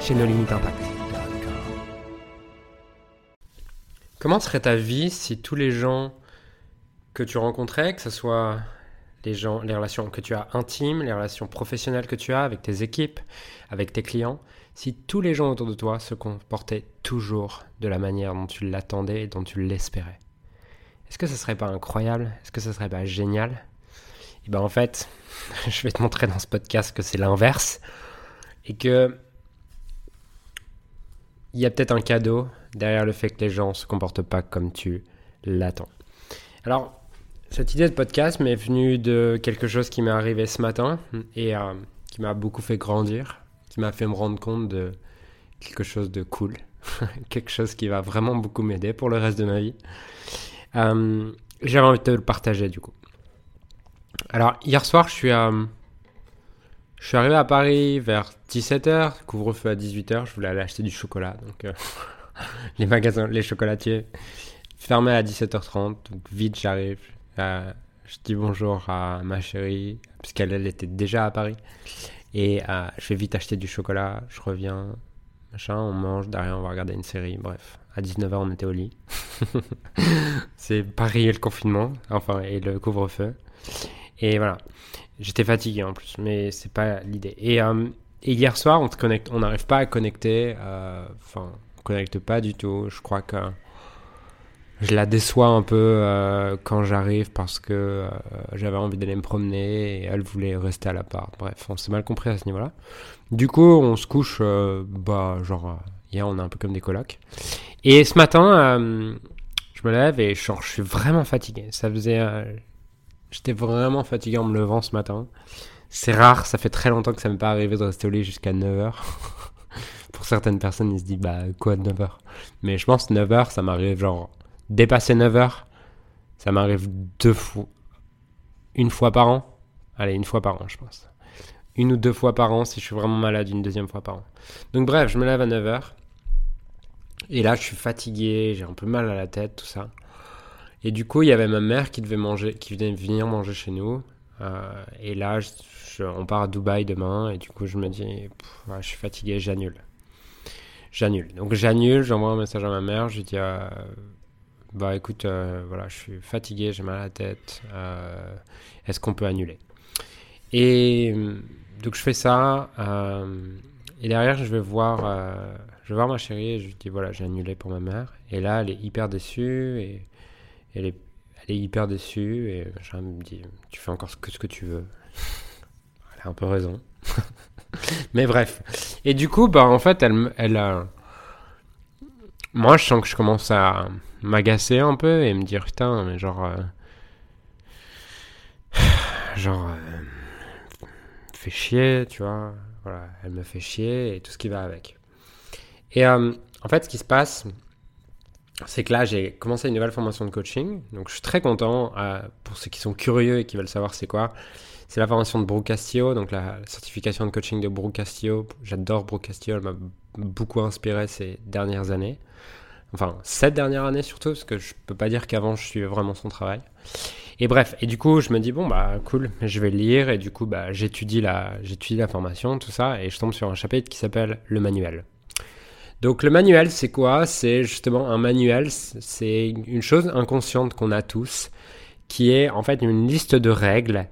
chez nos limites impact. Comment serait ta vie si tous les gens que tu rencontrais, que ce soit les gens, les relations que tu as intimes, les relations professionnelles que tu as avec tes équipes, avec tes clients, si tous les gens autour de toi se comportaient toujours de la manière dont tu l'attendais et dont tu l'espérais? Est-ce que ce serait pas incroyable? Est-ce que ce serait pas génial? Et eh ben en fait, je vais te montrer dans ce podcast que c'est l'inverse et que il y a peut-être un cadeau derrière le fait que les gens ne se comportent pas comme tu l'attends. Alors, cette idée de podcast m'est venue de quelque chose qui m'est arrivé ce matin et euh, qui m'a beaucoup fait grandir, qui m'a fait me rendre compte de quelque chose de cool, quelque chose qui va vraiment beaucoup m'aider pour le reste de ma vie. Euh, J'ai envie de te le partager du coup. Alors, hier soir, je suis à. Je suis arrivé à Paris vers 17h, couvre-feu à 18h, je voulais aller acheter du chocolat. Donc, euh, les magasins, les chocolatiers fermés à 17h30. Donc, vite, j'arrive. Euh, je dis bonjour à ma chérie, puisqu'elle elle était déjà à Paris. Et euh, je vais vite acheter du chocolat, je reviens, machin, on mange, derrière on va regarder une série, bref. À 19h, on était au lit. C'est Paris et le confinement, enfin, et le couvre-feu. Et voilà. J'étais fatigué en plus, mais c'est pas l'idée. Et, euh, hier soir, on connecte, on n'arrive pas à connecter. Euh, enfin, on connecte pas du tout. Je crois que je la déçois un peu euh, quand j'arrive parce que j'avais envie d'aller me promener et elle voulait rester à l'appart. Bref, on s'est mal compris à ce niveau-là. Du coup, on se couche, bah, genre, hier, on est un peu comme des colocs. Et ce matin, je me lève et genre, je suis vraiment fatigué. Ça faisait J'étais vraiment fatigué en me levant ce matin. C'est rare, ça fait très longtemps que ça m'est pas arrivé de rester au lit jusqu'à 9h. Pour certaines personnes, ils se disent, bah quoi 9h Mais je pense 9h, ça m'arrive genre dépasser 9h. Ça m'arrive deux fois. Une fois par an. Allez, une fois par an, je pense. Une ou deux fois par an si je suis vraiment malade, une deuxième fois par an. Donc bref, je me lève à 9h. Et là, je suis fatigué, j'ai un peu mal à la tête, tout ça. Et du coup, il y avait ma mère qui devait manger, qui venait venir manger chez nous. Euh, et là, on part à Dubaï demain. Et du coup, je me dis, je suis fatigué, j'annule. J'annule. Donc j'annule, j'envoie un message à ma mère. Je lui dis, euh, bah écoute, euh, voilà, je suis fatigué, j'ai mal à la tête. Est-ce qu'on peut annuler? Et donc je fais ça. et derrière, je vais voir, je vais voir ma chérie. Et je lui dis, voilà, j'ai annulé pour ma mère. Et là, elle est hyper déçue elle est, hyper déçue et je me dis tu fais encore ce que, ce que tu veux. elle a un peu raison. mais bref. Et du coup, bah en fait, elle, elle a... Moi, je sens que je commence à m'agacer un peu et me dire putain, mais genre. Euh, genre. Euh, fait chier, tu vois. Voilà, elle me fait chier et tout ce qui va avec. Et euh, en fait, ce qui se passe, c'est que là, j'ai commencé une nouvelle formation de coaching. Donc, je suis très content. Euh, pour ceux qui sont curieux et qui veulent savoir c'est quoi, c'est la formation de Brooke Castillo, donc la certification de coaching de Brooke Castillo. J'adore Brooke Castillo, elle m'a beaucoup inspiré ces dernières années. Enfin, cette dernière année surtout, parce que je peux pas dire qu'avant je suivais vraiment son travail. Et bref, et du coup, je me dis, bon, bah cool, je vais lire. Et du coup, bah, j'étudie la, j'étudie la formation, tout ça, et je tombe sur un chapitre qui s'appelle Le manuel. Donc le manuel, c'est quoi? C'est justement un manuel, c'est une chose inconsciente qu'on a tous, qui est en fait une liste de règles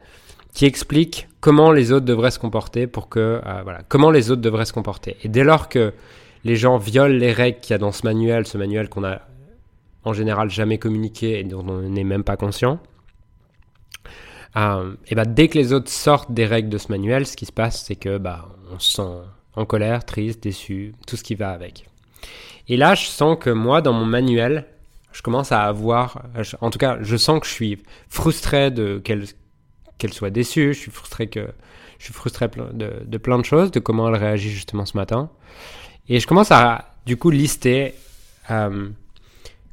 qui explique comment les autres devraient se comporter pour que euh, voilà comment les autres devraient se comporter. Et dès lors que les gens violent les règles qu'il y a dans ce manuel, ce manuel qu'on a en général jamais communiqué et dont on n'est même pas conscient, euh, et bah, dès que les autres sortent des règles de ce manuel, ce qui se passe, c'est que bah, on se sent en colère, triste, déçu, tout ce qui va avec. Et là, je sens que moi, dans mon manuel, je commence à avoir, en tout cas, je sens que je suis frustré de qu'elle qu'elle soit déçue, je suis frustré que je suis frustré de, de, plein de choses, de comment elle réagit justement ce matin. Et je commence à, du coup, lister euh,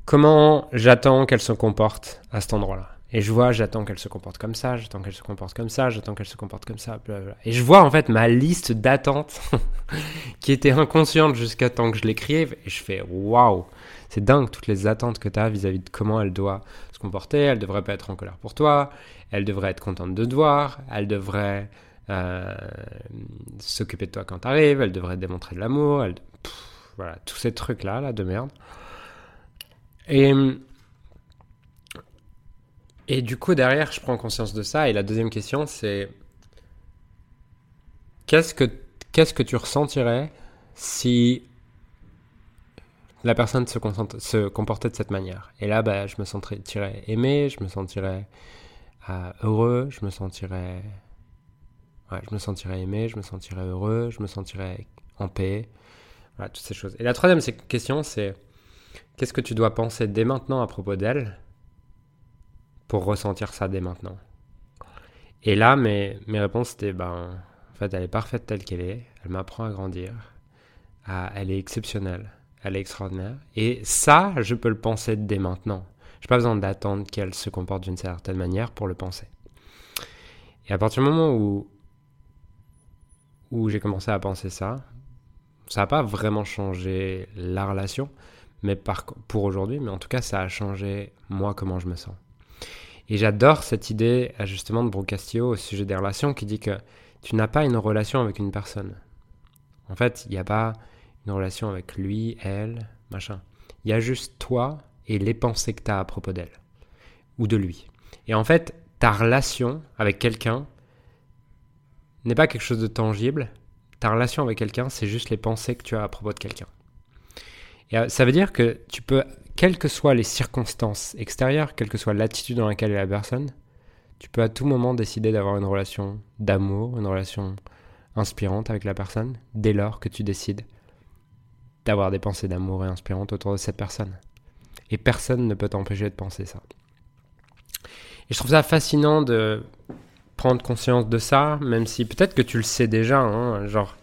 comment j'attends qu'elle se comporte à cet endroit-là. Et je vois, j'attends qu'elle se comporte comme ça, j'attends qu'elle se comporte comme ça, j'attends qu'elle se comporte comme ça, blablabla. Et je vois en fait ma liste d'attentes qui était inconsciente jusqu'à temps que je l'écrive. Et je fais waouh, c'est dingue toutes les attentes que tu as vis-à-vis de comment elle doit se comporter. Elle devrait pas être en colère pour toi, elle devrait être contente de te voir, elle devrait euh, s'occuper de toi quand tu arrives, elle devrait te démontrer de l'amour, voilà, tous ces trucs-là, là, de merde. Et et du coup, derrière, je prends conscience de ça. Et la deuxième question, c'est qu'est-ce que, qu'est-ce que tu ressentirais si la personne se, comportait de cette manière? Et là, bah, je me sentirais aimé, je me sentirais euh, heureux, je me sentirais... Ouais, je me sentirais aimé, je me sentirais heureux, je me sentirais en paix. Voilà, toutes ces choses. Et la troisième question, c'est qu'est-ce que tu dois penser dès maintenant à propos d'elle? Pour ressentir ça dès maintenant. Et là, mes, mes réponses étaient, ben, en fait, elle est parfaite telle qu'elle est, elle m'apprend à grandir, elle est exceptionnelle, elle est extraordinaire. Et ça, je peux le penser dès maintenant. Je n'ai pas besoin d'attendre qu'elle se comporte d'une certaine manière pour le penser. Et à partir du moment où, où j'ai commencé à penser ça, ça n'a pas vraiment changé la relation, mais par, pour aujourd'hui, mais en tout cas, ça a changé moi comment je me sens. Et j'adore cette idée euh, justement de Brocastio au sujet des relations qui dit que tu n'as pas une relation avec une personne. En fait, il n'y a pas une relation avec lui, elle, machin. Il y a juste toi et les pensées que tu as à propos d'elle ou de lui. Et en fait, ta relation avec quelqu'un n'est pas quelque chose de tangible. Ta relation avec quelqu'un, c'est juste les pensées que tu as à propos de quelqu'un. Et euh, ça veut dire que tu peux quelles que soient les circonstances extérieures, quelle que soit l'attitude dans laquelle est la personne, tu peux à tout moment décider d'avoir une relation d'amour, une relation inspirante avec la personne, dès lors que tu décides d'avoir des pensées d'amour et inspirantes autour de cette personne. Et personne ne peut t'empêcher de penser ça. Et je trouve ça fascinant de prendre conscience de ça, même si peut-être que tu le sais déjà, hein, genre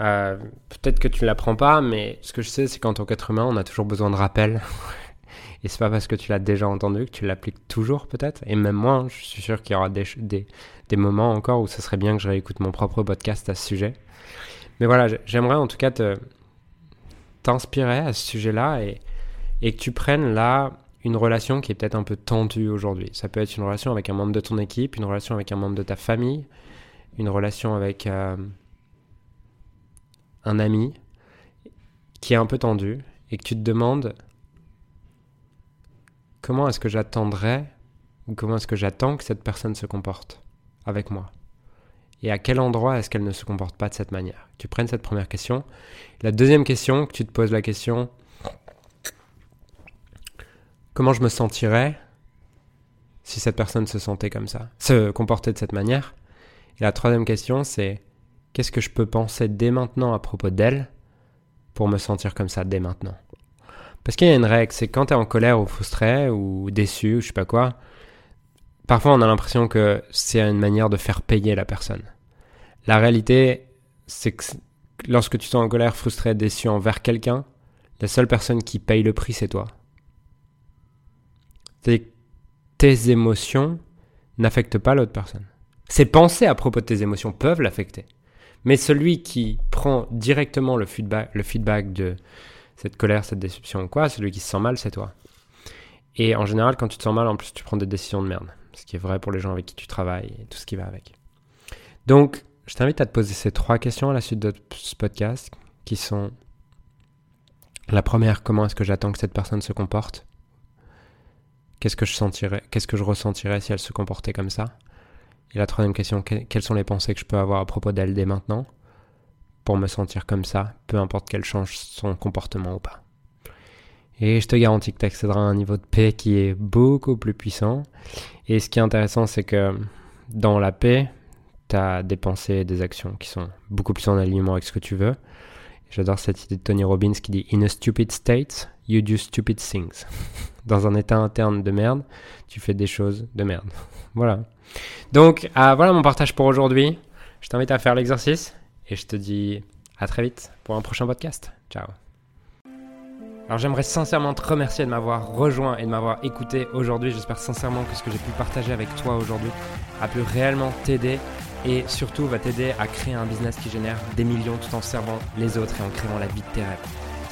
euh, peut-être que tu ne l'apprends pas, mais ce que je sais, c'est qu'en tant qu'être humain, on a toujours besoin de rappel. Et c'est pas parce que tu l'as déjà entendu que tu l'appliques toujours, peut-être. Et même moi, je suis sûr qu'il y aura des, moments encore où ce serait bien que je réécoute mon propre podcast à ce sujet. Mais voilà, j'aimerais en tout cas t'inspirer à ce sujet-là et, et que tu prennes là une relation qui est peut-être un peu tendue aujourd'hui. Ça peut être une relation avec un membre de ton équipe, une relation avec un membre de ta famille, une relation avec euh, un ami qui est un peu tendu et que tu te demandes comment est-ce que j'attendrais ou comment est-ce que j'attends que cette personne se comporte avec moi et à quel endroit est-ce qu'elle ne se comporte pas de cette manière Tu prennes cette première question. La deuxième question, que tu te poses la question comment je me sentirais si cette personne se sentait comme ça, se comportait de cette manière? Et la troisième question, c'est Qu'est-ce que je peux penser dès maintenant à propos d'elle pour me sentir comme ça dès maintenant? Parce qu'il y a une règle, c'est quand tu es en colère ou frustré ou déçu ou je sais pas quoi, parfois on a l'impression que c'est une manière de faire payer la personne. La réalité, c'est que lorsque tu sens en colère, frustré, déçu envers quelqu'un, la seule personne qui paye le prix, c'est toi. tes émotions n'affectent pas l'autre personne. Ses pensées à propos de tes émotions peuvent l'affecter. Mais celui qui prend directement le feedback, le feedback de cette colère, cette déception ou quoi, celui qui se sent mal, c'est toi. Et en général, quand tu te sens mal, en plus, tu prends des décisions de merde. Ce qui est vrai pour les gens avec qui tu travailles et tout ce qui va avec. Donc, je t'invite à te poser ces trois questions à la suite de ce podcast, qui sont la première, comment est-ce que j'attends que cette personne se comporte? Qu'est-ce qu'est-ce que je ressentirais si elle se comportait comme ça? Et la troisième question, quelles sont les pensées que je peux avoir à propos d'elle dès maintenant pour me sentir comme ça, peu importe qu'elle change son comportement ou pas. Et je te garantis que tu accéderas à un niveau de paix qui est beaucoup plus puissant. Et ce qui est intéressant, c'est que dans la paix, tu as des pensées et des actions qui sont beaucoup plus en alignement avec ce que tu veux. J'adore cette idée de Tony Robbins qui dit In a stupid state, you do stupid things. Dans un état interne de merde, tu fais des choses de merde. voilà. Donc, euh, voilà mon partage pour aujourd'hui. Je t'invite à faire l'exercice et je te dis À très vite pour un prochain podcast. Ciao. Alors j'aimerais sincèrement te remercier de m'avoir rejoint et de m'avoir écouté aujourd'hui. J'espère sincèrement que ce que j'ai pu partager avec toi aujourd'hui a pu réellement t'aider et surtout va t'aider à créer un business qui génère des millions tout en servant les autres et en créant la vie de tes rêves.